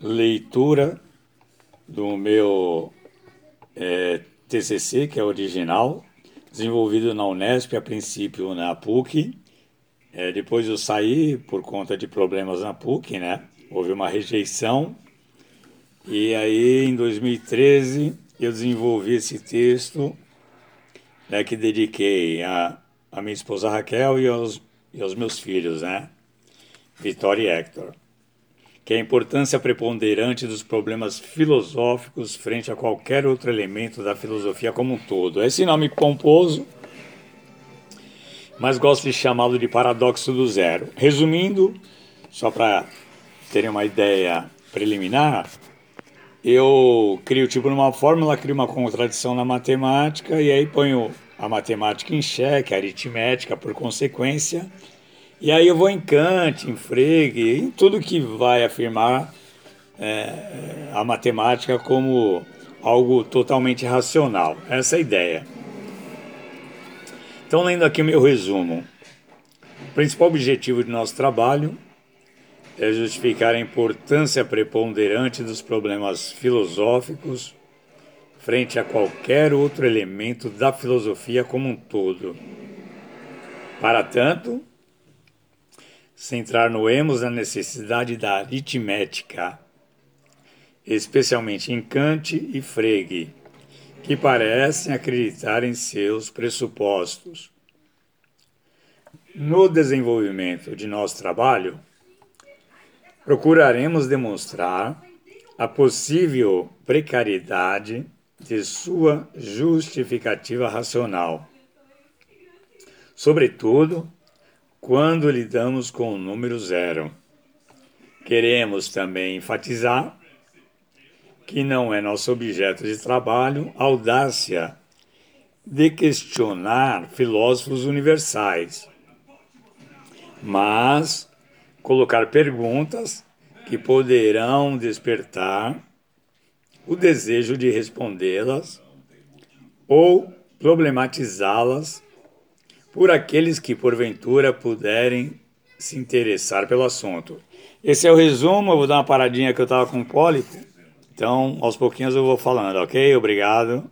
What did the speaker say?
leitura do meu é, TCC, que é original, desenvolvido na Unesp, a princípio na PUC. É, depois eu saí por conta de problemas na PUC, né? Houve uma rejeição. E aí, em 2013, eu desenvolvi esse texto né, que dediquei a, a minha esposa Raquel e aos, e aos meus filhos, né? Vitória e Hector que a importância preponderante dos problemas filosóficos frente a qualquer outro elemento da filosofia como um todo. Esse nome pomposo, mas gosto de chamá-lo de paradoxo do zero. Resumindo, só para terem uma ideia preliminar, eu crio tipo numa fórmula, crio uma contradição na matemática e aí ponho a matemática em xeque, a aritmética por consequência e aí eu vou em Kant, em Frege, em tudo que vai afirmar é, a matemática como algo totalmente racional. Essa é a ideia. Então, lendo aqui o meu resumo. O principal objetivo de nosso trabalho é justificar a importância preponderante dos problemas filosóficos frente a qualquer outro elemento da filosofia como um todo. Para tanto, centrar no emos a necessidade da aritmética, especialmente em Kant e Frege, que parecem acreditar em seus pressupostos. No desenvolvimento de nosso trabalho, procuraremos demonstrar a possível precariedade de sua justificativa racional. Sobretudo, quando lidamos com o número zero. Queremos também enfatizar que não é nosso objeto de trabalho a audácia de questionar filósofos universais, mas colocar perguntas que poderão despertar o desejo de respondê-las ou problematizá-las por aqueles que porventura puderem se interessar pelo assunto. Esse é o resumo, eu vou dar uma paradinha que eu estava com pólipo, então aos pouquinhos eu vou falando, ok? Obrigado.